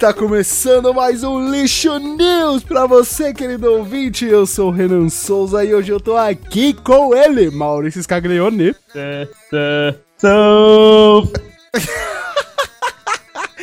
Está começando mais um Lixo News pra você, querido ouvinte. Eu sou o Renan Souza e hoje eu tô aqui com ele, Maurício Scaglione.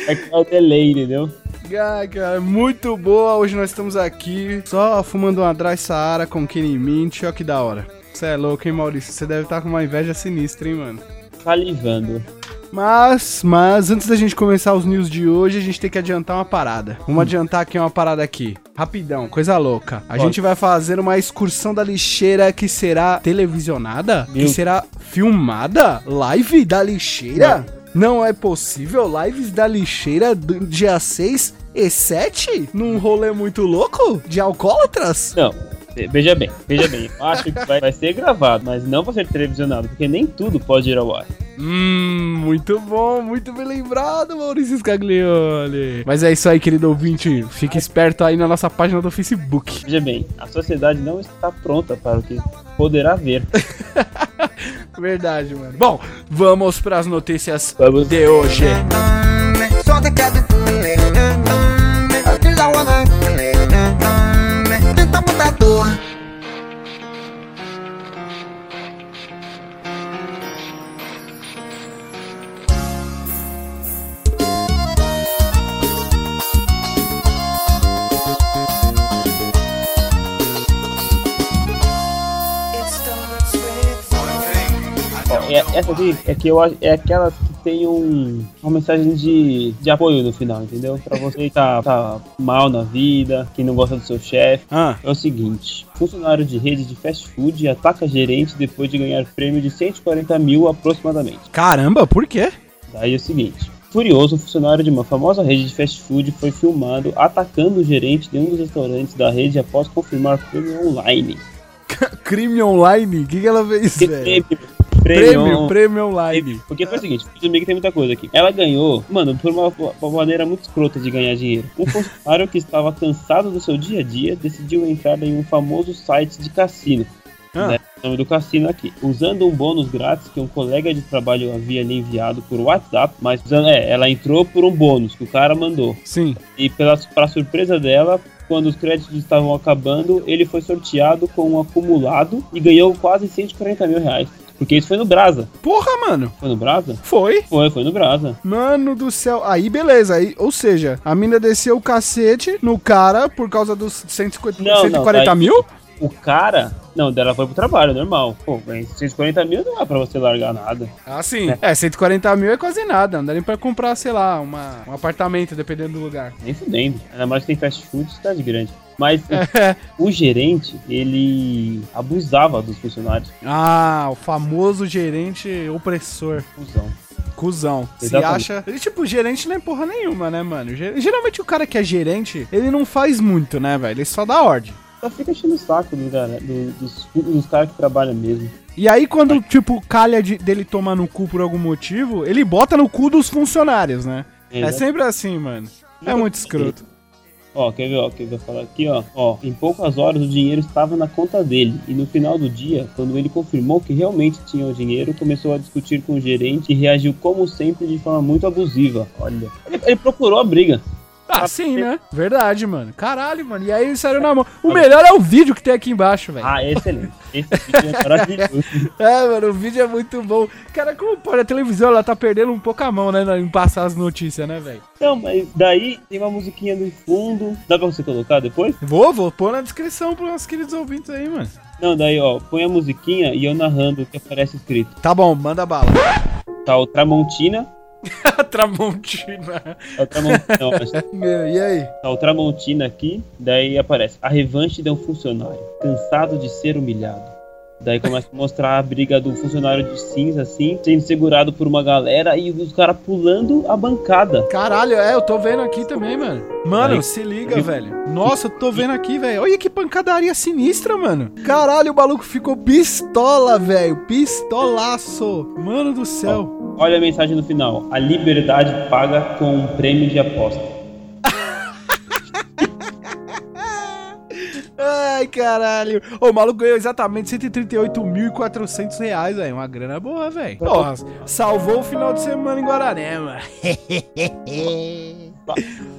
É que é o delay, entendeu? Ah, cara, muito boa. Hoje nós estamos aqui só fumando uma Dry Saara com Kenny Mint. Ó que da hora. Você é louco, hein, Maurício? Você deve estar com uma inveja sinistra, hein, mano? Salivando. Mas, mas, antes da gente começar os news de hoje, a gente tem que adiantar uma parada. Vamos adiantar aqui uma parada aqui. Rapidão, coisa louca. A Pode. gente vai fazer uma excursão da lixeira que será televisionada? Que Meu. será filmada? Live da lixeira? Não é possível lives da lixeira do dia 6 e 7? Num rolê muito louco? De alcoólatras? Não, ve- veja bem, veja bem. Eu acho que vai, vai ser gravado, mas não vai ser televisionado, porque nem tudo pode ir ao ar. Hum, muito bom, muito bem lembrado, Maurício Scaglione. Mas é isso aí, querido ouvinte. Fique esperto aí na nossa página do Facebook. Veja bem, a sociedade não está pronta para o que poderá ver. Verdade, mano. Bom, vamos para as notícias Vamos. de hoje. So é- essa aqui é que eu é aquela que tem um, uma mensagem de, de apoio no final, entendeu? Pra você que tá, tá mal na vida, que não gosta do seu chefe. Ah, É o seguinte: funcionário de rede de fast food ataca gerente depois de ganhar prêmio de 140 mil aproximadamente. caramba, por quê? Daí é o seguinte: furioso, um funcionário de uma famosa rede de fast food foi filmado atacando o gerente de um dos restaurantes da rede após confirmar prêmio online. Crime online? O que, que ela fez, Que velho? prêmio, Prêmio, prêmio, prêmio online. Porque foi o seguinte, resumir que tem muita coisa aqui. Ela ganhou, mano, por uma, uma maneira muito escrota de ganhar dinheiro. Um funcionário que estava cansado do seu dia a dia decidiu entrar em um famoso site de cassino. Ah. né, o nome do cassino aqui. Usando um bônus grátis que um colega de trabalho havia lhe enviado por WhatsApp, mas é, ela entrou por um bônus que o cara mandou. Sim. E pela, pra surpresa dela, quando os créditos estavam acabando, ele foi sorteado com um acumulado e ganhou quase 140 mil reais. Porque isso foi no Brasa. Porra, mano. Foi no Brasa? Foi. Foi, foi no Brasa. Mano do céu. Aí, beleza. Aí, ou seja, a mina desceu o cacete no cara por causa dos 150, Não, não, 140 aí- mil? O cara. Não, dela foi pro trabalho, normal. Pô, mas 140 mil não dá pra você largar nada. Ah, sim. É, 140 mil é quase nada. Não dá nem pra comprar, sei lá, uma, um apartamento, dependendo do lugar. Nem fudendo. Ainda mais que tem fast food cidade grande. Mas É. o gerente, ele abusava dos funcionários. Ah, o famoso gerente opressor. Cusão. Cusão. Se Exatamente. acha. Ele, tipo, gerente não é porra nenhuma, né, mano? Ger- Geralmente o cara que é gerente, ele não faz muito, né, velho? Ele só dá ordem. Só fica enchendo o saco do, do- dos, dos caras que trabalham mesmo. E aí, quando, tipo, calha de- dele tomar no cu por algum motivo, ele bota no cu dos funcionários, né? É Exato. sempre assim, mano. É muito escroto. Ó, quer ver, ó, quer ver eu falar aqui, ó. Ó, em poucas horas o dinheiro estava na conta dele. E no final do dia, quando ele confirmou que realmente tinha o dinheiro, começou a discutir com o gerente e reagiu, como sempre, de forma muito abusiva. Olha. Ele, ele procurou a briga. Ah, sim, né? Verdade, mano. Caralho, mano. E aí saiu na mão. O melhor é o vídeo que tem aqui embaixo, velho. Ah, excelente. Esse vídeo é maravilhoso. É, mano, o vídeo é muito bom. Cara, como pode? A televisão, ela tá perdendo um pouco a mão, né? Em passar as notícias, né, velho? Não, mas daí tem uma musiquinha no fundo. Dá pra você colocar depois? Vou, vou pôr na descrição pros nossos queridos ouvintes aí, mano. Não, daí, ó, põe a musiquinha e eu narrando o que aparece escrito. Tá bom, manda bala. Tá o Tramontina. Tramontina. Tá o Tramontina, mas Meu, e aí? tá o Tramontina aqui. Daí aparece a revanche de um funcionário, cansado de ser humilhado. Daí começa a mostrar a briga do funcionário de cinza, assim, sendo segurado por uma galera e os caras pulando a bancada. Caralho, é, eu tô vendo aqui também, mano. Mano, Aí. se liga, velho. Nossa, eu tô vendo aqui, velho. Olha que pancadaria sinistra, mano. Caralho, o maluco ficou pistola, velho. Pistolaço. Mano do céu. Olha a mensagem no final. A liberdade paga com um prêmio de aposta. Ai, caralho. O maluco ganhou exatamente 138.400 reais, velho. Uma grana boa, velho. Porra, salvou o final de semana em Guararema.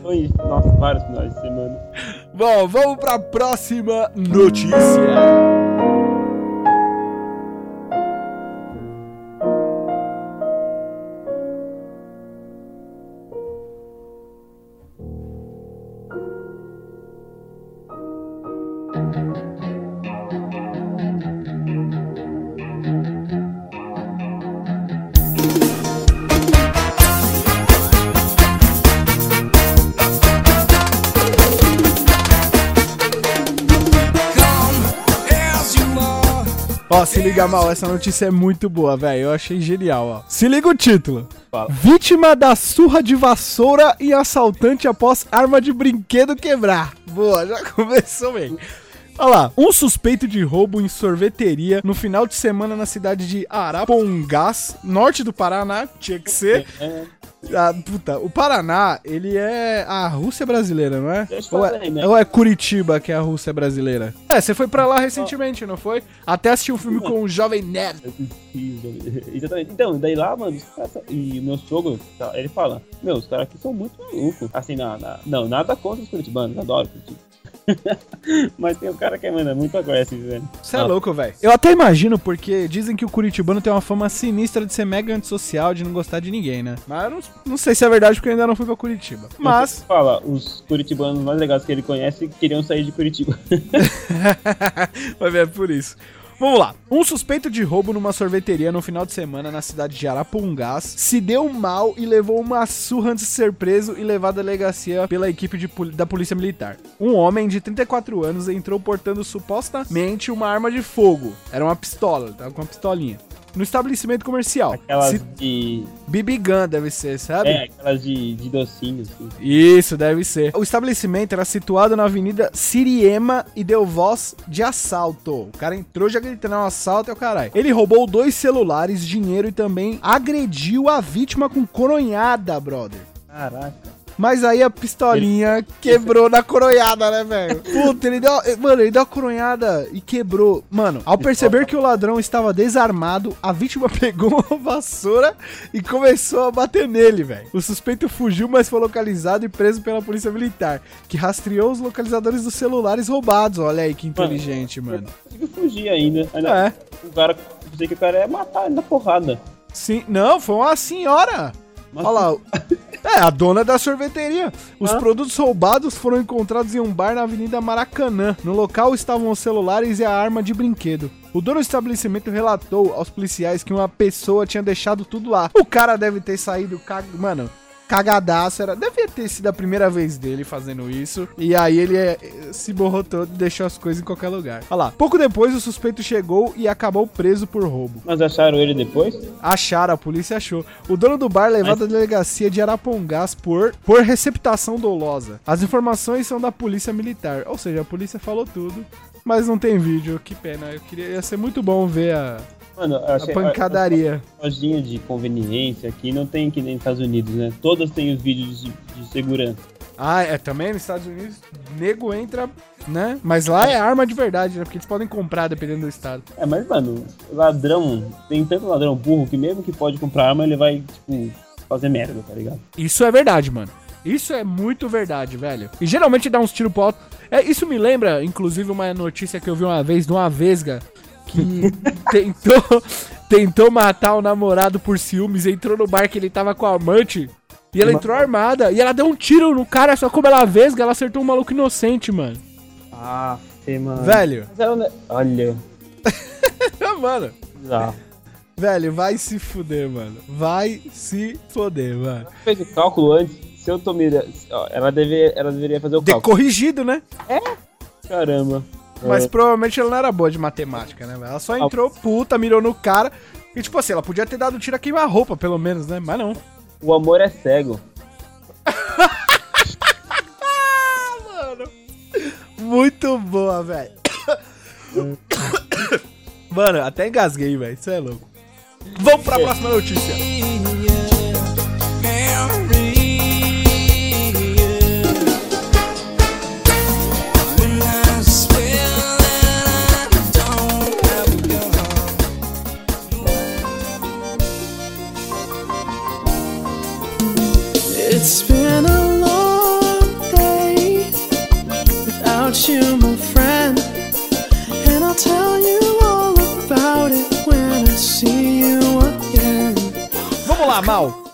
Foi, nossa, vários finais de semana. Bom, vamos pra próxima notícia. Se liga mal, essa notícia é muito boa, velho. Eu achei genial, ó. Se liga o título. Fala. Vítima da surra de vassoura e assaltante após arma de brinquedo quebrar. Boa, já começou bem. Olha lá, um suspeito de roubo em sorveteria no final de semana na cidade de Arapongas, norte do Paraná, tinha que ser. Ah, puta, o Paraná, ele é a Rússia brasileira, não é? Ou é, né? ou é Curitiba que é a Rússia brasileira? É, você foi pra lá recentemente, não foi? Até assistiu um filme com o Jovem Nerd. Exatamente. Então, daí lá, mano, e o meu sogro, tá, ele fala, meu, os caras aqui são muito malucos. Assim, na, na- não, nada contra os curitibanos, adoro Curitiba. Mas tem um cara que é, mano, é muito agressivo, velho. Você é louco, velho. Eu até imagino, porque dizem que o curitibano tem uma fama sinistra de ser mega antissocial, de não gostar de ninguém, né? Mas eu não, não sei se é verdade, porque eu ainda não fui pra Curitiba. Mas, Fala, os curitibanos mais legais que ele conhece queriam sair de Curitiba. vai ver, é por isso. Vamos lá. Um suspeito de roubo numa sorveteria no final de semana na cidade de Arapungás se deu mal e levou uma surra antes de ser preso e levado à delegacia pela equipe de da Polícia Militar. Um homem de 34 anos entrou portando supostamente uma arma de fogo. Era uma pistola, tava com uma pistolinha. No estabelecimento comercial. Aquelas Se- de. BB Gun deve ser, sabe? É, aquelas de, de docinhos, assim. Isso, deve ser. O estabelecimento era situado na Avenida Siriema e deu voz de assalto. O cara entrou já gritando "É um assalto é o caralho. Ele roubou dois celulares, dinheiro e também agrediu a vítima com coronhada, brother. Caraca. Mas aí a pistolinha quebrou na coronhada, né, velho? Puta, ele deu. Mano, ele deu a coronhada e quebrou. Mano, ao perceber que o ladrão estava desarmado, a vítima pegou uma vassoura e começou a bater nele, velho. O suspeito fugiu, mas foi localizado e preso pela polícia militar, que rastreou os localizadores dos celulares roubados. Olha aí que inteligente, mano. Conseguiu fugir ainda. ainda É. O cara. Pensei que o cara ia matar ele na porrada. Sim, não, foi uma senhora. Mas- Olha lá. É, a dona da sorveteria. Os Hã? produtos roubados foram encontrados em um bar na Avenida Maracanã. No local estavam os celulares e a arma de brinquedo. O dono do estabelecimento relatou aos policiais que uma pessoa tinha deixado tudo lá. O cara deve ter saído, cag... mano, cagadaço. Era... Devia ter sido a primeira vez dele fazendo isso. E aí ele é, se borrou todo e deixou as coisas em qualquer lugar. Olha lá. Pouco depois o suspeito chegou e acabou preso por roubo. Mas acharam ele depois? Acharam, a polícia achou. O dono do bar levado à delegacia de Arapongás por, por receptação dolosa. As informações são da polícia militar. Ou seja, a polícia falou tudo, mas não tem vídeo. Que pena. Eu queria, ia ser muito bom ver a, Mano, eu a achei. pancadaria. A lojinha de conveniência aqui não tem que nem nos Estados Unidos, né? Todas têm os vídeos de, de segurança. Ah, é também nos Estados Unidos, nego entra, né? Mas lá é arma de verdade, né? Porque eles podem comprar dependendo do estado. É, mas, mano, ladrão. Tem tanto ladrão burro que mesmo que pode comprar arma, ele vai, tipo, fazer merda, tá ligado? Isso é verdade, mano. Isso é muito verdade, velho. E geralmente dá uns tiros pro alto. É, isso me lembra, inclusive, uma notícia que eu vi uma vez de uma vesga que tentou, tentou matar o namorado por ciúmes, entrou no bar que ele tava com a amante. E ela entrou armada. E ela deu um tiro no cara, só como ela é vesga, ela acertou um maluco inocente, mano. Ah, mano. Velho. Olha, mano. bizarro. Velho, vai se fuder, mano. Vai se fuder, mano. Fez o cálculo antes. Se eu tô mirando. Ela, deve, ela deveria fazer o De cálculo. corrigido, né? Caramba. Mas É. provavelmente ela não era boa de matemática, né? velho? Ela só entrou puta, mirou no cara. E tipo assim, ela podia ter dado tiro a queimar-roupa, pelo menos, né? Mas não. O amor é cego. Mano. Muito boa, velho. Mano, até engasguei, velho. Isso é louco. Vamos pra próxima notícia.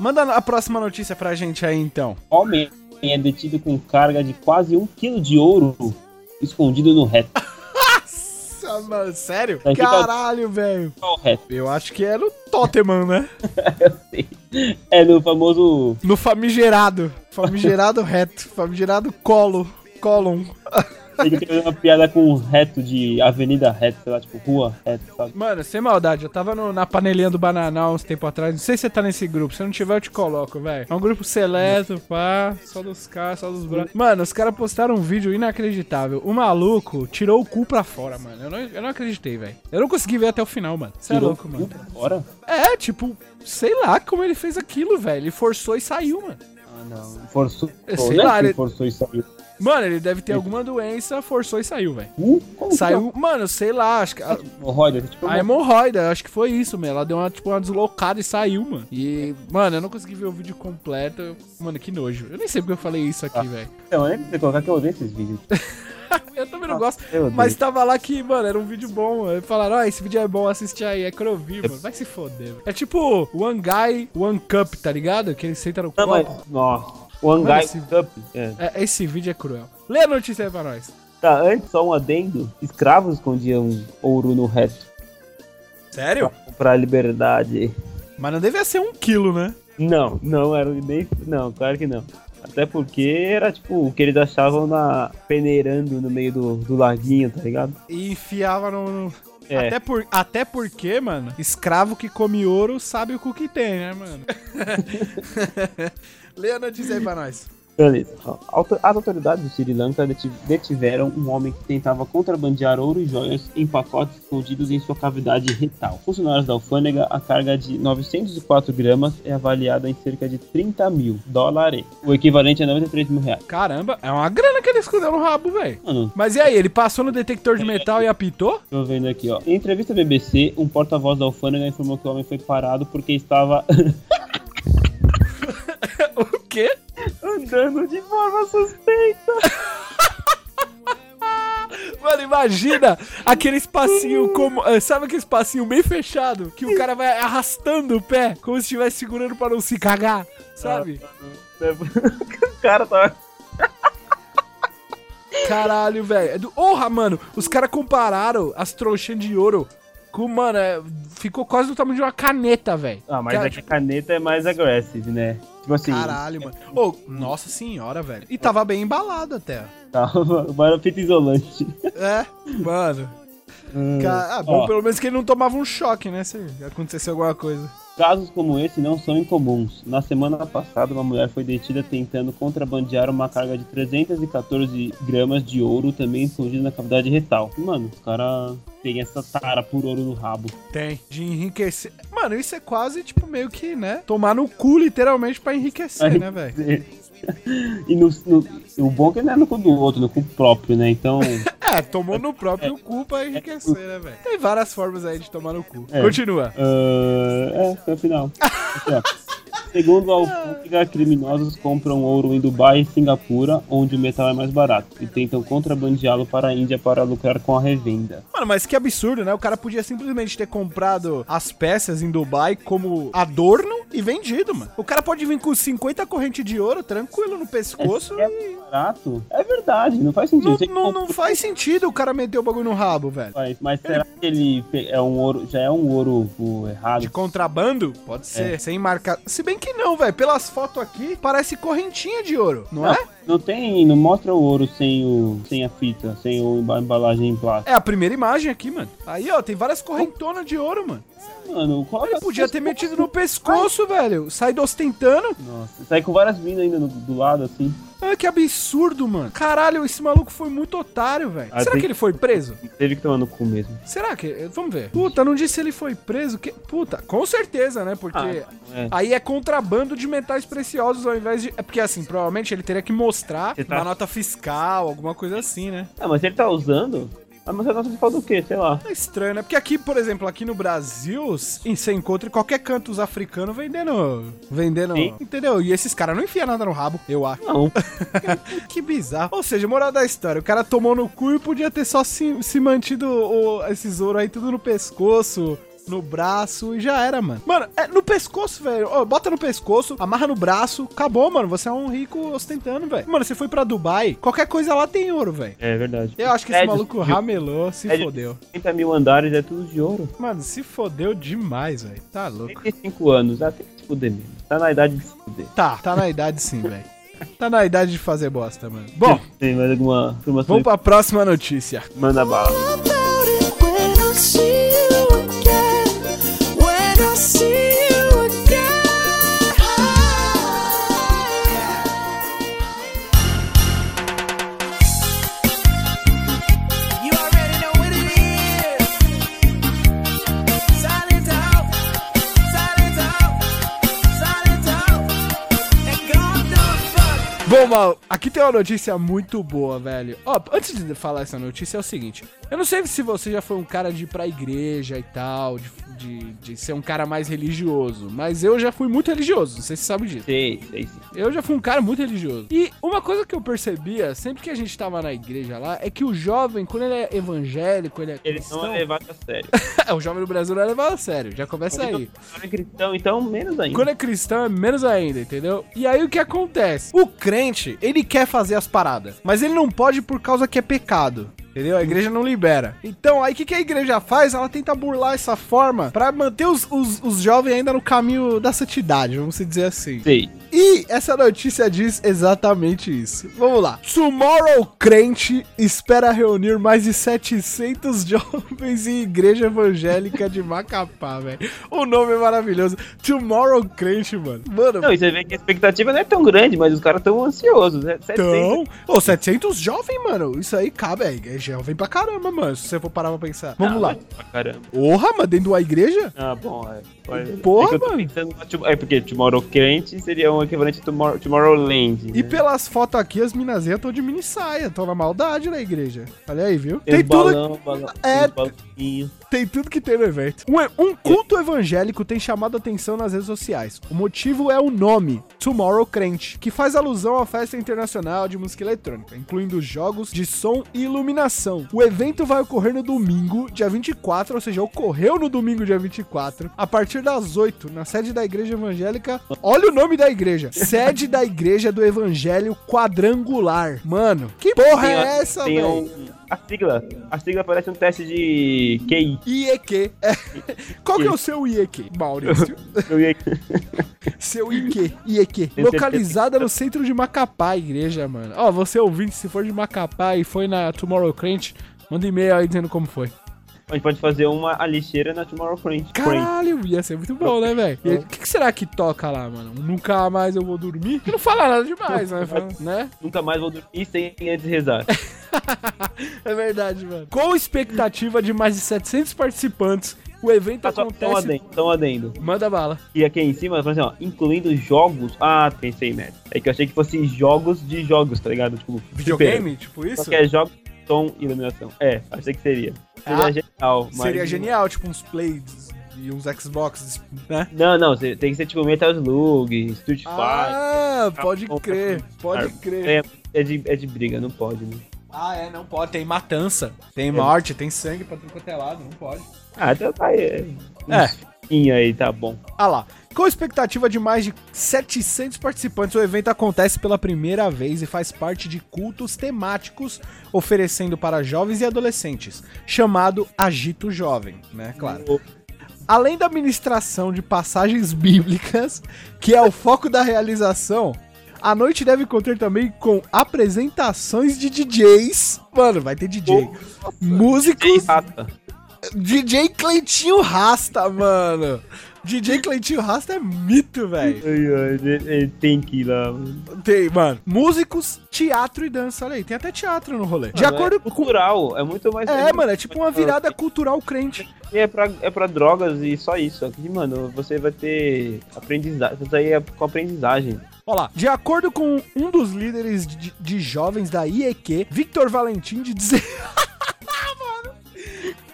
Manda a próxima notícia pra gente aí, então. Homem é detido com carga de quase um quilo de ouro escondido no reto. Nossa, mano, sério? Caralho, velho. Eu acho que é no Toteman, né? É no famoso. No famigerado. Famigerado reto. Famigerado colo. Colon. Tem que ter uma piada com um reto de avenida reto, sei lá, tipo rua reto, sabe? Mano, sem maldade, eu tava no- na panelinha do Bananal uns tempo atrás. Não sei se você tá nesse grupo. Se não tiver, eu te coloco, velho. É um grupo seleto, pá. Só dos caras, só dos brancos. Mano, os caras postaram um vídeo inacreditável. O maluco tirou o cu pra fora, mano. Eu não, eu não acreditei, velho. Eu não consegui ver até o final, mano. Você é louco, o mano. cu pra Fora? É, tipo, sei lá como ele fez aquilo, velho. Ele forçou e saiu, mano. Ah, não. Forçou. Sei é lá, ele- forçou e saiu. Mano, ele deve ter alguma doença, forçou e saiu, velho. Uh, como que Saiu, mano, sei lá, acho que. é? Hemorroida, tipo, A hemorroida, acho que foi isso, mano. Ela deu uma, tipo, uma deslocada e saiu, mano. E, mano, eu não consegui ver o vídeo completo. Eu- Mano, que nojo. Eu nem sei porque eu falei isso aqui, velho. Não, nem precisa colocar que eu odeio esses vídeos. Eu também não gosto. Mas tava lá que, mano, era um vídeo bom. Mano. Falaram, ó, esse vídeo é bom, assiste aí. É que eu vi, mano. Vai se foder. mano. É tipo One Guy, One Cup, tá ligado? Que ele senta no Não, copo. mas. Nossa. One Mano, Guy esse- Cup. É. É, esse vídeo é cruel. Lê a notícia aí pra nós. Tá, antes só um adendo. Escravos escondiam ouro no reto. Sério? Pra liberdade. Mas não devia ser um quilo, né? Não, não era nem. Não, claro que não. Até porque era tipo o que eles achavam na. peneirando no meio do, do laguinho, tá ligado? E enfiava no. no- É. Até, por, até porque, mano, escravo que come ouro sabe o cu que tem, né, mano? Lê a notícia aí pra nós. Beleza. As autoridades do Sri Lanka deti- detiveram um homem que tentava contrabandear ouro e joias em pacotes escondidos em sua cavidade retal. Funcionários da alfândega, a carga de 904 gramas é avaliada em cerca de 30 mil dólares, o equivalente a 93 mil reais. Caramba, é uma grana que ele escondeu no rabo, velho. Mas e aí, ele passou no detector de metal e apitou? tô vendo aqui, ó. Em entrevista à BBC, um porta-voz da alfândega informou que o homem foi parado porque estava quê? andando de forma suspeita. Mano, imagina aquele espacinho como. eh, Sabe aquele espacinho bem fechado? Que o cara vai arrastando o pé, como se estivesse segurando pra não se cagar, sabe? o cara tava Caralho, velho. É. Porra, mano, os caras compararam as trouxinhas de ouro com, mano, é, ficou quase do tamanho de uma caneta, velho. Ah, mas Cara, é que a caneta é mais aggressive, né? Tipo assim, Caralho, mano. Ô, nossa senhora, velho. E tava bem embalado até. tava era fita isolante. É, mano. Ca- Ah, bom, Ó. pelo menos que ele não tomava um choque, né? Se acontecesse alguma coisa. Casos como esse não são incomuns. Na semana passada, uma mulher foi detida tentando contrabandear uma carga de 314 gramas de ouro, também escondida na cavidade retal. Mano, os caras têm essa tara por ouro no rabo. Tem. De enriquecer. Mano, isso é quase, tipo, meio que, né? Tomar no cu, literalmente, pra enriquecer, né, velho? E no, no- o bom é que não é no cu do outro, no cu próprio, né? Então, É, tomou no próprio cu pra enriquecer, né, velho? Tem várias formas aí de tomar no cu. É. Continua. ah, é, foi o final. Segundo a alfândega, criminosos compram ouro em Dubai e Singapura, onde o metal é mais barato, e tentam contrabandeá-lo para a Índia para lucrar com a revenda. Mano, mas que absurdo, né? O cara podia simplesmente ter comprado as peças em Dubai como adorno e vendido, mano. O cara pode vir com 50 correntes de ouro tranquilo no pescoço É e. barato? É verdade, não faz sentido. Não, não, não faz sentido o cara meter o bagulho no rabo, velho. Faz, Mas será que ele é um ouro, já é um ouro errado? De contrabando? Pode ser. É. Sem marcar. Se bem que não, velho. Pelas fotos aqui, parece correntinha de ouro, não, Não, é? não tem, não mostra o ouro sem o, sem a fita, sem emba- embalagem em plástico. É a primeira imagem aqui, mano. Aí, ó, tem várias correntonas de ouro, mano. Mano, coloca Ele podia ter metido no pescoço, velho. Saído ostentando. Nossa, sai com várias minas ainda no- do lado assim. Ah, que absurdo, mano. Caralho, esse maluco foi muito otário, velho. Ah, Será que ele foi preso? Teve que tomar no cu mesmo. Será que. Vamos ver. Puta, não disse se ele foi preso. Que... Puta, com certeza, né? Porque. Ah, é. Aí é contrabando de metais preciosos ao invés de. É porque assim, provavelmente ele teria que mostrar tá- uma nota fiscal, alguma coisa assim, né? Ah, mas ele tá usando, Ah, mas você nota de falta do quê? Sei lá. É estranho, né? Porque aqui, por exemplo, aqui no Brasil, você encontra em qualquer canto os africanos vendendo. Vendendo. Sim. Entendeu? E esses caras não enfiam nada no rabo, eu acho. Não. Que bizarro. Ou seja, moral da história, o cara tomou no cu e podia ter só se, se mantido o, esses ouro aí tudo no pescoço. No braço e já era, mano. Mano, é no pescoço, velho. Ó, bota no pescoço, amarra no braço, acabou, mano. Você é um rico ostentando, velho. Mano, você foi pra Dubai, qualquer coisa lá tem ouro, velho. É verdade. Eu acho que esse É de- maluco ramelou, se é de fodeu. 30 mil andares é tudo de ouro. Mano, se fodeu demais, velho. Tá louco. 35 anos, ah, tem que se fuder mesmo. Tá na idade de se fuder. Tá, tá na idade sim, velho. Tá na idade de fazer bosta, mano. Bom, Tem mais alguma informação? vamos pra próxima notícia. Manda bala. Mal, aqui tem uma notícia muito boa, velho. Ó, antes de falar essa notícia, é o seguinte. Eu não sei se você já foi um cara de ir pra igreja e tal, de, de, de ser um cara mais religioso, mas eu já fui muito religioso, não sei se você sabe disso. Sei, sei sim. Eu já fui um cara muito religioso. E uma coisa que eu percebia, sempre que a gente tava na igreja lá, é que o jovem, quando ele é evangélico, ele é Ele cristão... não é levado a sério. o jovem no Brasil não é levado a sério, já começa aí. Quando é cristão, então, menos ainda. Quando é cristão é menos ainda, entendeu? E aí o que acontece? O crente, ele quer fazer as paradas, mas ele não pode por causa que é pecado. Entendeu? A igreja não libera. Então, aí o que, que a igreja faz? Ela tenta burlar essa forma pra manter os, os, os jovens ainda no caminho da santidade, vamos dizer assim. Sei. E essa notícia diz exatamente isso. Vamos lá. Tomorrow Crente espera reunir mais de 700 jovens em igreja evangélica de Macapá, velho. O nome é maravilhoso. Tomorrow Crente, mano. Mano, Não, e você vê que a expectativa não é tão grande, mas os caras tão ansiosos, né? 700 então... Ô, 700 jovens, mano. Isso aí cabe, é, é jovem pra caramba, mano. Se você for parar pra pensar. Vamos Ah, lá. Pra caramba. Porra, mano, dentro da igreja? Ah, bom, é. Olha, Porra, é mano. pensando É porque Tomorrow Crente seria um equivalente a Tomorrow, Tomorrowland. E né? pelas fotos aqui, as minazinhas estão de mini saia. Estão na maldade na igreja. Olha aí, viu? Tem, Tem tudo balão, balão, É. Tem tudo que tem no evento. Um, um culto evangélico tem chamado a atenção nas redes sociais. O motivo é o nome, Tomorrow Crente, que faz alusão à festa internacional de música eletrônica, incluindo jogos de som e iluminação. O evento vai ocorrer no domingo, dia 24, ou seja, ocorreu no domingo, dia 24, a partir das 8, na sede da igreja evangélica. Olha o nome da igreja: Sede da Igreja do Evangelho Quadrangular. Mano, que porra Tem, é essa, velho? Um, a sigla. A sigla parece um teste de QI. IEQ. É. Qual que é o seu IEQ, Maurício? Ia- Seu IQ, IEQ. Localizada no centro de Macapá, igreja, mano. Ó, você ouvinte, se for de Macapá e foi na Tomorrow Crente, manda e-mail aí dizendo como foi. A gente pode fazer uma a lixeira na Tomorrow Crente. Caralho, ia ser muito bom, né, velho? O que, que será que toca lá, mano? Nunca mais eu vou dormir? Não fala nada demais, né? Né? Nunca mais vou dormir sem antes rezar. É verdade, mano. Com expectativa de mais de 700 participantes, o evento Tá acontece... adendo, só um adendo. Manda bala. E aqui em cima, assim, ó, incluindo jogos. Ah, pensei, né? É que eu achei que fosse jogos de jogos, tá ligado? Tipo, Videogame, tipo isso? Só que é jogos, som e iluminação. É, achei que seria. Seria Ah, genial. mas- Seria genial, tipo uns plays e uns Xbox, né? Não, não, tem que ser tipo Metal Slug, Street Fighter. Ah, pode crer, pode crer. É, é, de, é de briga, não pode, né? Ah, é, não pode. Tem matança, tem morte, tem sangue pra tudo quanto é lado, não pode. Ah, então tá aí. É. É. Uns aí, tá bom. Ah lá. Com expectativa de mais de 700 participantes, o evento acontece pela primeira vez e faz parte de cultos temáticos oferecendo para jovens e adolescentes, chamado Agito Jovem, né? Claro. Além da ministração de passagens bíblicas, que é o foco da realização, a noite deve conter também com apresentações de DJs. Mano, vai ter DJ. Tem Músicos. rata. DJ Cleitinho Rasta, mano. DJ Cleitinho Rasta é mito, velho. É, Tem que ir lá. mano. Tem, mano, músicos, teatro e dança. Olha aí, tem até teatro no rolê. De Mano, acordo é com. cultural, é muito mais. É, mano, é tipo uma virada cultural crente. E é pra, é pra drogas e só isso. Aqui, mano, você vai ter aprendizagem. Isso aí é com aprendizagem. Olha lá, de acordo com um dos líderes de, de jovens da IEQ, Victor Valentim, de 16.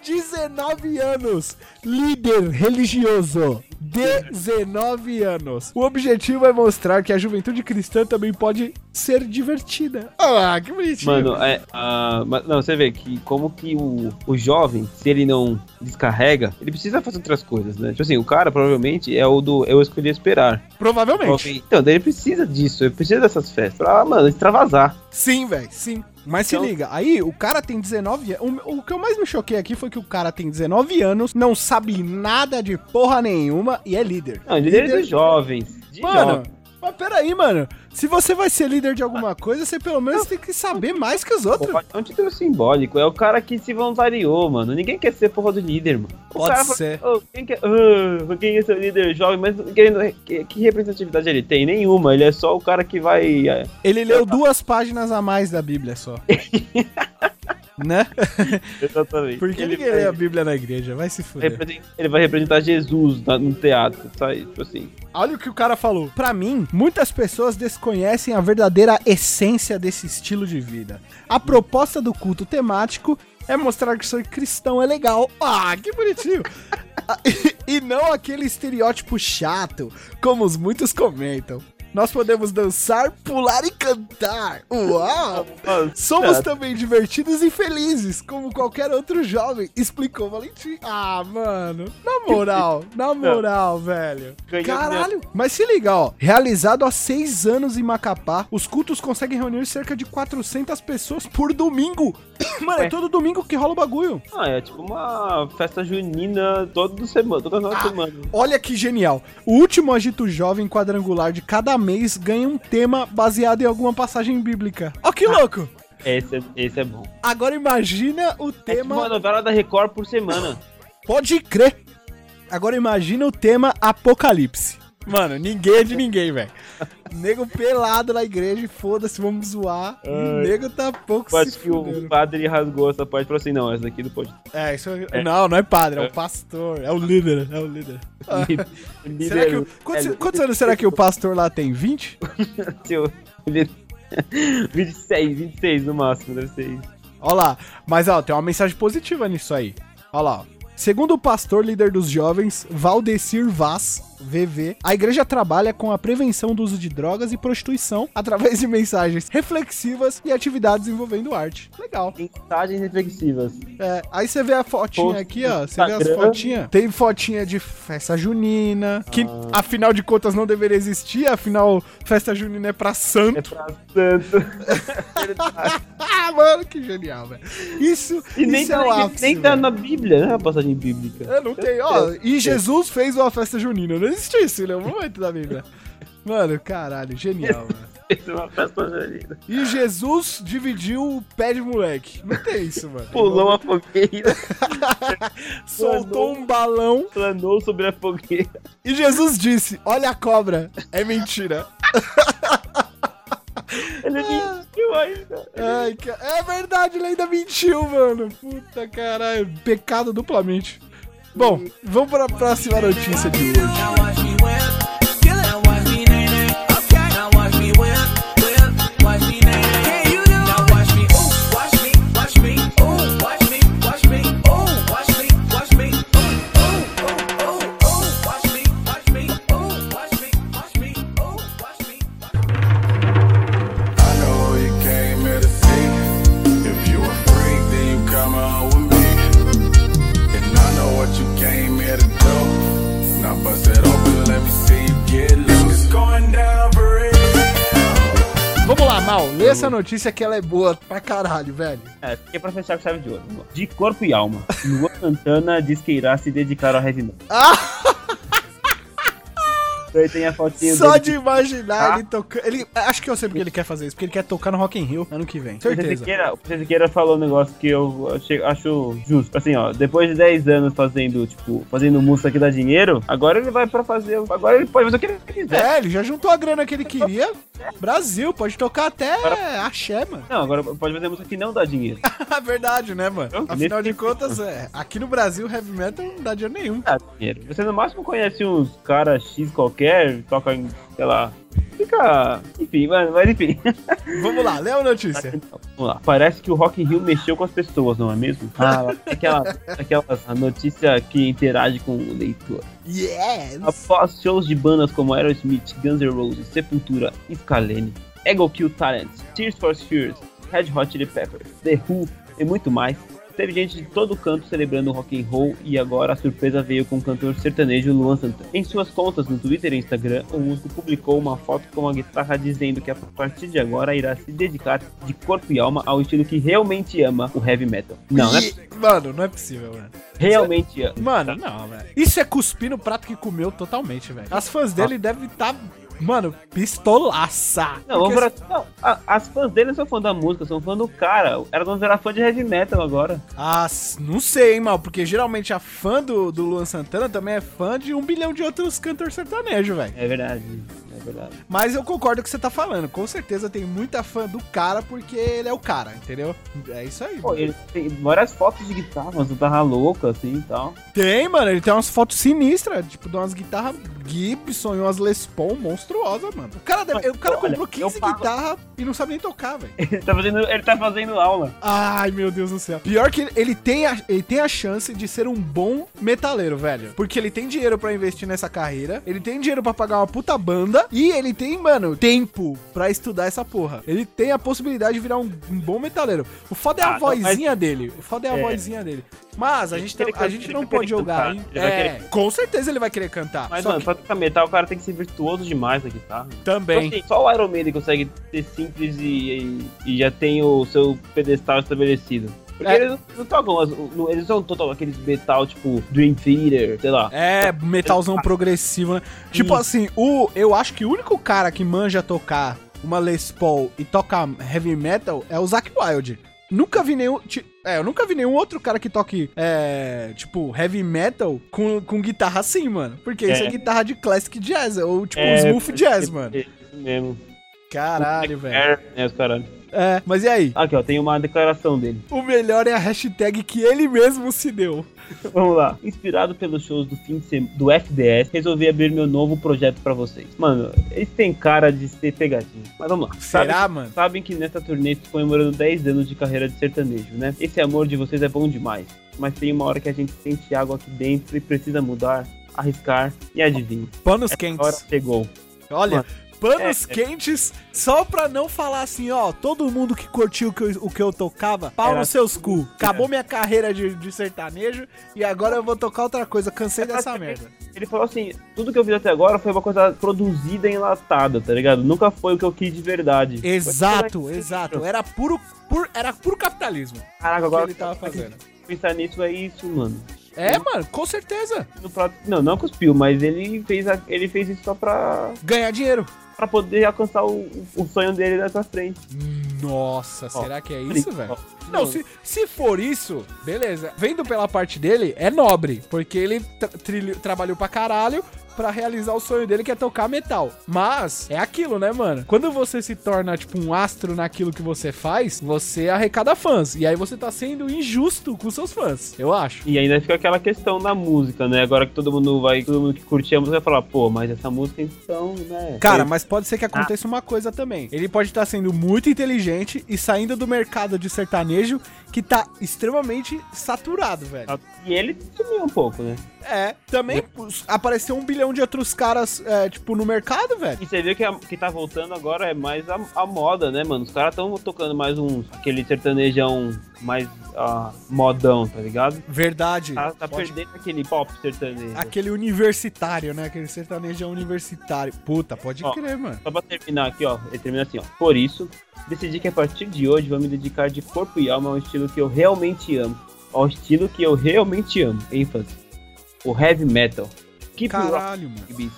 19 anos, líder religioso. 19 anos. O objetivo é mostrar que a juventude cristã também pode ser divertida. Ah, que bonitinho. Mano, é. ah, mas, não, você vê que como que o, o jovem, se ele não descarrega, ele precisa fazer outras coisas, né? Tipo assim, o cara provavelmente é o do Eu Escolhi Esperar. Provavelmente. Então, daí ele precisa disso, ele precisa dessas festas pra, mano, extravasar. Sim, velho, sim. Mas se Então- liga, aí o cara tem 19 anos. O, o que eu mais me choquei aqui foi que o cara tem 19 anos, não sabe nada de porra nenhuma e é líder. Não, líder dos jovens. De Mano, jovens. Mas peraí, mano. Se você vai ser líder de alguma coisa, você pelo menos tem que saber mais que os outros. Pô, É um título simbólico, é o cara que se voluntariou, mano. Ninguém quer ser porra do líder, mano. O Pode cara fala, ser. "Ô, quem, quer, ah, quem ser o líder jovem, mas querendo- que, que representatividade ele tem? Nenhuma, ele é só o cara que vai. é, Ele leu duas páginas a mais da Bíblia só. né? exatamente. Por que ele, ninguém lê a Bíblia na igreja? Vai se fuder. ele vai representar Jesus no teatro, sabe? Tipo assim. Olha o que o cara falou. Pra mim, muitas pessoas desconhecem a verdadeira essência desse estilo de vida. A proposta do culto temático é mostrar que ser cristão é legal. Ah, que bonitinho. E não aquele estereótipo chato, como os muitos comentam. Nós podemos dançar, pular e cantar. Uau! Somos também divertidos e felizes, como qualquer outro jovem, explicou Valentim. Ah, mano, na moral, na moral, velho. Caralho. Mas se liga, ó. Realizado há seis anos em Macapá, os cultos conseguem reunir cerca de 400 pessoas por domingo. Mano, é É. todo domingo que rola o bagulho. Ah, é tipo uma festa junina toda semana, toda Ah. semana. Olha que genial. O último agito jovem quadrangular de cada mês ganha um tema baseado em alguma passagem bíblica. Ó que louco. Esse, é- esse é bom. Agora imagina o É tipo tema... uma novela da Record por semana. Pode crer. Agora imagina o tema Apocalipse. Mano, ninguém é de ninguém, velho. Nego pelado na igreja e foda-se, vamos zoar. O nego tá pouco acho se que o fudendo. padre rasgou essa parte e falou assim: não, essa daqui não pode. É, isso é... É. Não, não é padre, é, É. o pastor, é o líder, é o líder. Líder- Será que o... quantos, é, quantos anos será que o pastor lá tem? 20? seu- líder- 26, 26 no máximo, deve ser isso. Ó lá, mas ó, tem uma mensagem positiva nisso aí. Ó lá, ó. Segundo o pastor líder dos jovens, Valdecir Vaz, VV, a igreja trabalha com a prevenção do uso de drogas e prostituição através de mensagens reflexivas e atividades envolvendo arte. Legal. Mensagens reflexivas. É, aí você vê a fotinha Post aqui, ó. Você vê as fotinhas. Tem fotinha de festa junina, que Ah. afinal de contas não deveria existir, afinal, festa junina é pra É santo. pra santo. Ah, mano, que genial, velho. Isso, E nem, isso é o tá, ápice, nem tá na Bíblia, né? A passagem bíblica. É, não tem, ó. E Jesus fez uma festa junina. Não existe isso em nenhum momento da Bíblia. Mano, caralho, genial. Isso é uma festa junina. E Jesus dividiu o pé de moleque. Não tem isso, mano. Pulou uma fogueira, Soltou um balão planou sobre a fogueira. e Jesus disse: Olha a cobra. É mentira. Ele mentiu ainda. Ai, é verdade, ele ainda mentiu, mano. Puta caralho. Pecado duplamente. Bom, vamos pra próxima notícia de hoje. Essa notícia que ela é boa pra caralho, velho. É, fiquei pra fechar com chave de ouro. De corpo e alma. Luan Santana diz que irá se dedicar ao heavy metal. Tem a fotinha Só dele. de imaginar Ah. ele tocando. Ele, acho que eu sei porque ele quer fazer isso. Porque ele quer tocar no Rock in Rio ano que vem. Certeza. O Siqueira falou um negócio que eu achei- acho justo. Assim, ó, depois de 10 anos fazendo, tipo, fazendo música que dá dinheiro, agora ele vai pra fazer. Agora ele pode fazer o que ele quiser. É, ele já juntou a grana que ele queria. Brasil, pode tocar até axé, mano. Não, agora pode fazer música que não dá dinheiro. É verdade, né, mano? Afinal de contas, é, aqui no Brasil, heavy metal não dá dinheiro nenhum. Dá dinheiro. Você no máximo conhece uns caras X qualquer, toca em, sei lá, fica. Enfim, mano, mas enfim. Vamos lá, lê a notícia. Vamos lá. Parece que o Rock in Rio mexeu com as pessoas, não é mesmo? Ah, aquela, aquela notícia que interage com o leitor. Yes! Após shows de bandas como Aerosmith, Guns N' Roses, Sepultura, Scalene, Ego Kill Talents, Tears for Fears, Red Hot Chili Peppers, The Who e muito mais, teve gente de todo canto celebrando o rock and roll e agora a surpresa veio com o cantor sertanejo Luan Santana. Em suas contas no Twitter e Instagram, o músico publicou uma foto com a guitarra dizendo que a partir de agora irá se dedicar de corpo e alma ao estilo que realmente ama, o heavy metal. Não, né? Mano, não é possível, mano. Realmente ama. Mano, não, velho. Isso é cuspir no prato que comeu totalmente, velho. As fãs dele devem estar, mano, pistolaça. Não, vamos pra... não a- as fãs dele não são fã da música, são fã do cara. Era vamos virar fã de heavy metal agora. Ah, não sei, hein, mal, porque geralmente a fã do, do Luan Santana também é fã de um bilhão de outros cantores sertanejos, velho. É verdade, verdade. Mas eu concordo com o que você tá falando. Com certeza tem muita fã do cara porque ele é o cara, entendeu? É isso aí. Pô, ele tem várias fotos de guitarra, umas guitarra louca assim e tal. Tem, mano. Ele tem umas fotos sinistras, tipo, de umas guitarras Gibson e umas Les Paul monstruosas, mano. O cara, deve- o cara Olha, comprou eu 15 pago- guitarras e não sabe nem tocar, velho. Ele tá fazendo, ele tá fazendo aula. Ai, meu Deus do céu. Pior que ele, tem a, ele tem a chance de ser um bom metaleiro, velho. Porque ele tem dinheiro pra investir nessa carreira, ele tem dinheiro pra pagar uma puta banda e ele tem, mano, tempo pra estudar essa porra. Ele tem a possibilidade de virar um, um bom metaleiro. O foda é a Ah, não, vozinha dele. O foda é a É. vozinha dele. Mas a gente, tem- a gente não pode jogar, cantar, É, com certeza ele vai querer cantar. Mas, mano, que pra tocar metal, o cara tem que ser virtuoso demais na guitarra. também. Tipo assim, só o Iron Maiden consegue ser simples e, e, e já tem o seu pedestal estabelecido. Porque É. eles não, tocam, não- eles não tocam aqueles metal tipo Dream Theater, sei lá. É, metalzão progressivo, né? Tipo assim, o, eu acho que o único cara que manja tocar uma Les Paul e toca heavy metal é o Zack Wild. Nunca vi nenhum. É, eu nunca vi nenhum outro cara que toque, é, tipo, heavy metal com, com guitarra assim, mano. Porque isso é É. guitarra de classic jazz, ou tipo, É, smooth jazz, é, mano. é Isso mesmo. Caralho, velho. É, é, caralho. É, mas e aí? Aqui, ó, tem uma declaração dele. O melhor é a hashtag que ele mesmo se deu. Vamos lá. Inspirado pelos shows do fim de semana do FDS, resolvi abrir meu novo projeto pra vocês. Mano, eles têm cara de ser pegadinha. Mas vamos lá. Será, mano? Sabem que nessa turnê estou comemorando 10 anos de carreira de sertanejo, né? Esse amor de vocês é bom demais. Mas tem uma hora que a gente sente água aqui dentro e precisa mudar, arriscar e adivinha. Panos A hora quentes. chegou. Olha, Mano, panos é, é. quentes, só pra não falar assim, ó, todo mundo que curtiu o que eu, o que eu tocava, pau nos seus cu. Acabou minha carreira de, de sertanejo e agora eu vou tocar outra coisa. Cansei dessa merda. Ele falou assim: tudo que eu fiz até agora foi uma coisa produzida e enlatada, tá ligado? Nunca foi o que eu quis de verdade. Exato, exato. Era puro, pur, era puro capitalismo Caraca, que agora ele tava fazendo. pensar nisso é isso, mano. É, mano, com certeza. No prato- Não, não cuspiu, mas ele fez, ele fez isso só pra, Ganhar dinheiro. Pra poder alcançar o, o sonho dele pra frente. Nossa, Ó, será que é isso, velho? Não, se, se for isso, beleza. Vendo pela parte dele, é nobre. Porque ele tra- trabalhou pra caralho pra realizar o sonho dele, que é tocar metal. Mas, é aquilo, né, mano? Quando você se torna, tipo, um astro naquilo que você faz, você arrecada fãs. E aí você tá sendo injusto com seus fãs, eu acho. E ainda fica aquela questão da música, né? Agora que todo mundo vai, todo mundo que curte a música vai falar, pô, mas essa música então, né? Cara, mas pode ser que aconteça uma coisa também. Ele pode estar sendo muito inteligente e saindo do mercado de sertanejo que tá extremamente saturado, velho. E ele sumiu um pouco, né? É, também apareceu um bilhão de outros caras, é, tipo, no mercado, velho. E você vê que a, que tá voltando agora é mais a, a moda, né, mano? Os caras tão tocando mais um. aquele sertanejão mais ah, modão, tá ligado? Verdade. Tá, tá perdendo aquele pop sertanejo. Aquele universitário, né? Aquele sertanejão universitário. Puta, pode Ó. crer, mano. Só pra terminar aqui, ó. Ele termina assim, ó. Por isso, decidi que a partir de hoje vou me dedicar de corpo e alma ao estilo que eu realmente amo. Ao estilo que eu realmente amo. ênfase. O heavy metal. Keep rock, Caralho, mano. babies.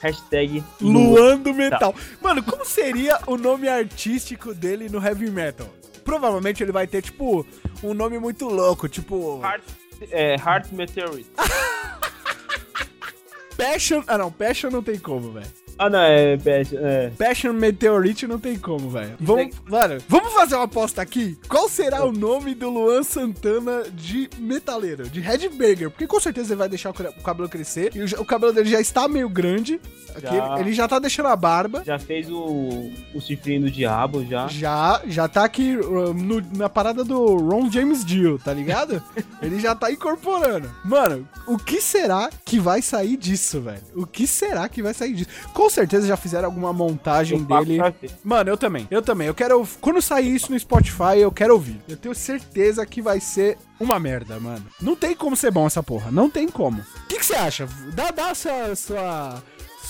Hashtag Luan do Metal. Mano, como seria o nome artístico dele no heavy metal? Provavelmente ele vai ter, tipo, um nome muito louco, tipo. Heart, é, Heart Meteorite. Passion. Ah, não, Passion não tem como, velho. Ah, não, é Passion. É. Passion Meteorite não tem como, velho. Vamos, mano, vamos fazer uma aposta aqui? Qual será o nome do Luan Santana de metaleiro, de headbanger? Porque com certeza ele vai deixar o cabelo crescer. E o cabelo dele já está meio grande. Aqui, Já. Ele já tá deixando a barba. Já fez o, o chifrinho do diabo, já. Já, já tá aqui uh, no- na parada do Ron James Dio, tá ligado? Ele já tá incorporando. Mano, o que será que vai sair disso, velho? O que será que vai sair disso? Com certeza já fizeram alguma montagem papo dele. Mano, eu também. Eu também. Eu quero. Quando sair isso no Spotify, eu quero ouvir. Eu tenho certeza que vai ser uma merda, mano. Não tem como ser bom essa porra. Não tem como. O que que você acha? Dá, dá sua, sua.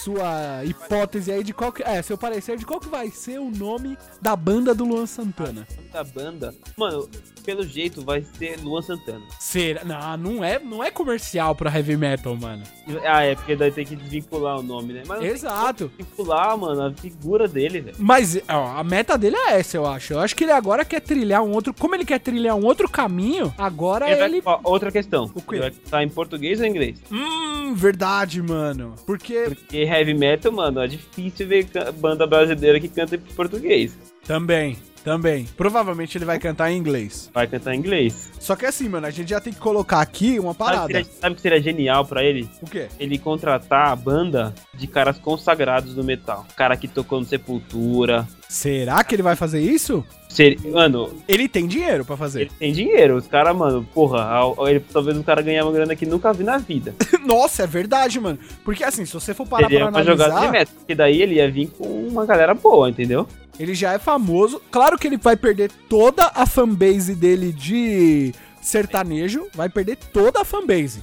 Sua hipótese aí de qual que. É, seu parecer de qual que vai ser o nome da banda do Luan Santana. Da banda. Mano, pelo jeito vai ser Luan Santana. Será? Não, não é, não é comercial pra heavy metal, mano. Ah, é, porque daí tem que desvincular o nome, né? Mas Exato. desvincular, mano, a figura dele, velho. Mas ó, a meta dele é essa, eu acho. Eu acho que ele agora quer trilhar um outro. Como ele quer trilhar um outro caminho, agora Ele vai- ele. ó, outra questão. O quê? Ele vai estar em português ou em inglês? Hum, verdade, mano. Porque. Porque heavy metal, mano, é difícil ver banda brasileira que canta em português. Também, também. Provavelmente ele vai cantar em inglês. Vai cantar em inglês. Só que assim, mano, a gente já tem que colocar aqui uma Sabe, parada. que seria, sabe o que seria genial pra ele? O quê? Ele contratar a banda de caras consagrados do metal. Cara que tocou no Sepultura. Será que ele vai fazer isso? Ser, mano, Ele tem dinheiro pra fazer. ele tem dinheiro. Os caras, mano, porra, ele, talvez o cara ganhe uma grana que nunca vi na vida. Nossa, é verdade, mano. Porque assim, se você for parar Seria pra pra jogar analisar, de metal. Porque daí ele ia vir com uma galera boa, entendeu? Ele já é famoso. Claro que ele vai perder toda a fanbase dele de sertanejo. Vai perder toda a fanbase.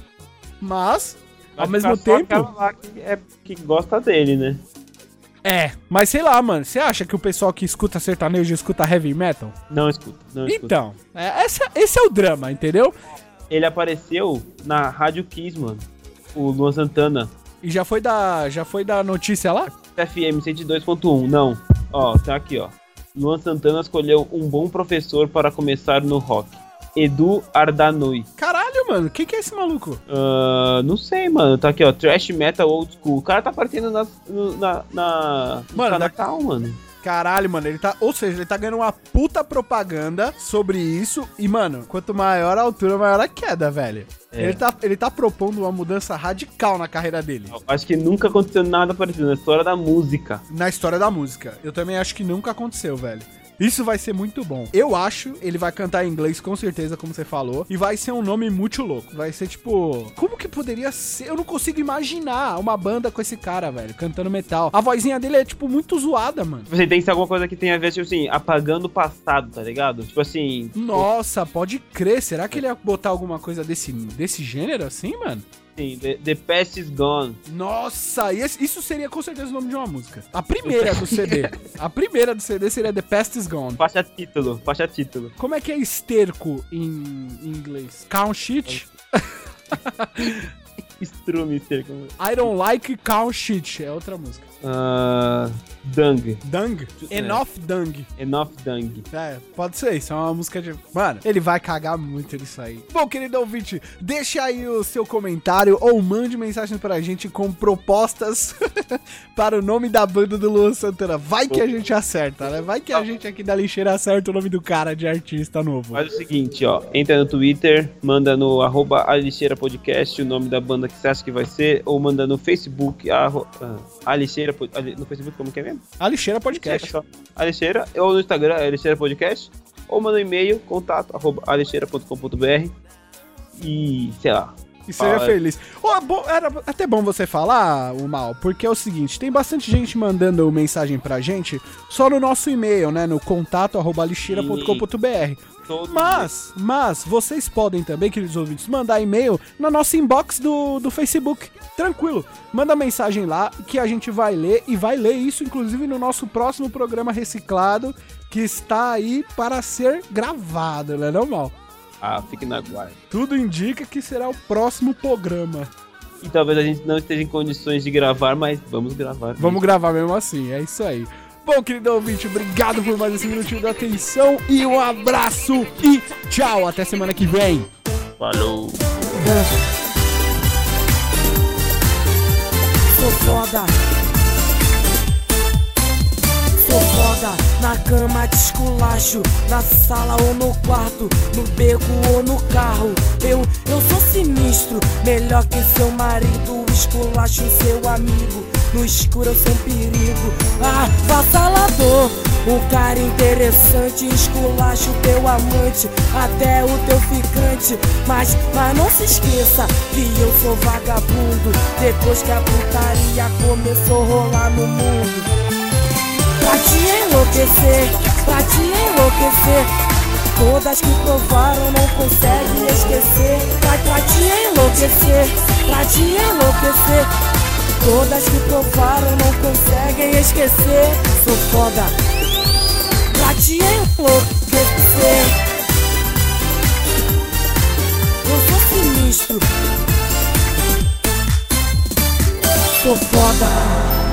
Mas, Vai ao mesmo tempo. lá que, é, que gosta dele, né? É, mas sei lá, mano. Você acha que o pessoal que escuta sertanejo escuta heavy metal? Não escuta, não escuta. Então, é, esse, esse é o drama, entendeu? Ele apareceu na Rádio Kiss, mano. O Luan Santana. E já foi da, já foi da notícia lá? FM 102.1, não. Ó, tá aqui, ó. Luan Santana escolheu um bom professor para começar no rock. Edu Ardanui. Caralho, mano, quem que é esse maluco? Ah, não sei, mano. Tá aqui, ó. Trash Metal Old School. O cara tá partindo nas, no, na, na, no Mano, da- Natal, mano. Caralho, mano, ele tá. Ou seja, ele tá ganhando uma puta propaganda sobre isso. E, mano, quanto maior a altura, maior a queda, velho. É. Ele, tá, ele tá propondo uma mudança radical na carreira dele. Acho que nunca aconteceu nada parecido na história da música. Na história da música. Eu também acho que nunca aconteceu, velho. Isso vai ser muito bom. Eu acho, ele vai cantar em inglês com certeza, como você falou. E vai ser um nome muito louco. Vai ser tipo. Como que poderia ser? Eu não consigo imaginar uma banda com esse cara, velho, cantando metal. A vozinha dele é, tipo, muito zoada, mano. Você tem que ser alguma coisa que tenha a ver, tipo assim, apagando o passado, tá ligado? Tipo assim. Nossa, pode crer. Será que ele ia botar alguma coisa desse, desse gênero assim, mano? Assim, the, the Past is Gone. Nossa, esse- isso seria com certeza o nome de uma música. A primeira do CD. A primeira do CD seria The Past is Gone. Faixa título, faixa título. Como é que é esterco em, em inglês? Count shit? Strume, ser como. I don't like count shit. É outra música. Ah. Dung. Dung? É. Enough Dung. Enough Dung. É, pode ser, isso é uma música de. Mano, ele vai cagar muito nisso aí. Bom, querido ouvinte, deixa aí o seu comentário ou mande mensagem pra gente com propostas para o nome da banda do Luan Santana. Vai que a gente acerta, né? Vai que a gente aqui da lixeira acerta o nome do cara de artista novo. Faz o seguinte, ó. Entra no Twitter, manda no arroba Alixeira Podcast o nome da banda que você acha que vai ser, ou manda no Facebook, arro, ah, Alixeira, No Facebook como que é mesmo? A lixeira podcast. Só Alixeira, ou no Instagram, Alixeira Podcast, ou manda um e-mail, contato, arroba alixeira.com.br e, sei lá, E seja é. feliz. Ô, bom, era até bom você falar, o Mal, porque é o seguinte, tem bastante gente mandando mensagem pra gente só no nosso e-mail, né? No contato arroba lixeira.com.br. todo Mas, mas, vocês podem também, queridos ouvintes, mandar e-mail na nossa inbox do, do Facebook. Tranquilo. Manda mensagem lá que a gente vai ler e vai ler isso, inclusive, no nosso próximo programa reciclado, que está aí para ser gravado, né, não, Mal? Ah, fique na guarda. Tudo indica que será o próximo programa. E talvez a gente não esteja em condições de gravar, mas vamos gravar. Vamos gravar mesmo assim, é isso aí. Bom, querido ouvinte, obrigado por mais esse minutinho da atenção e um abraço e tchau. Até semana que vem. Falou. Sou foda. Sou foda. Na cama de esculacho, na sala ou no quarto, no beco ou no carro. Eu, eu sou sinistro, melhor que seu marido, esculacho seu amigo no escuro eu sou um perigo. Ah, vassalador, um cara interessante. Esculacho teu amante, até o teu ficante. Mas, mas não se esqueça que eu sou vagabundo. Depois que a putaria começou a rolar no mundo. Pra te enlouquecer, pra te enlouquecer. Todas que provaram não conseguem esquecer. Pra, pra te enlouquecer, pra te enlouquecer. Todas que provaram não conseguem esquecer. Sou foda pra te enlouquecer. Eu sou sinistro. Sou foda.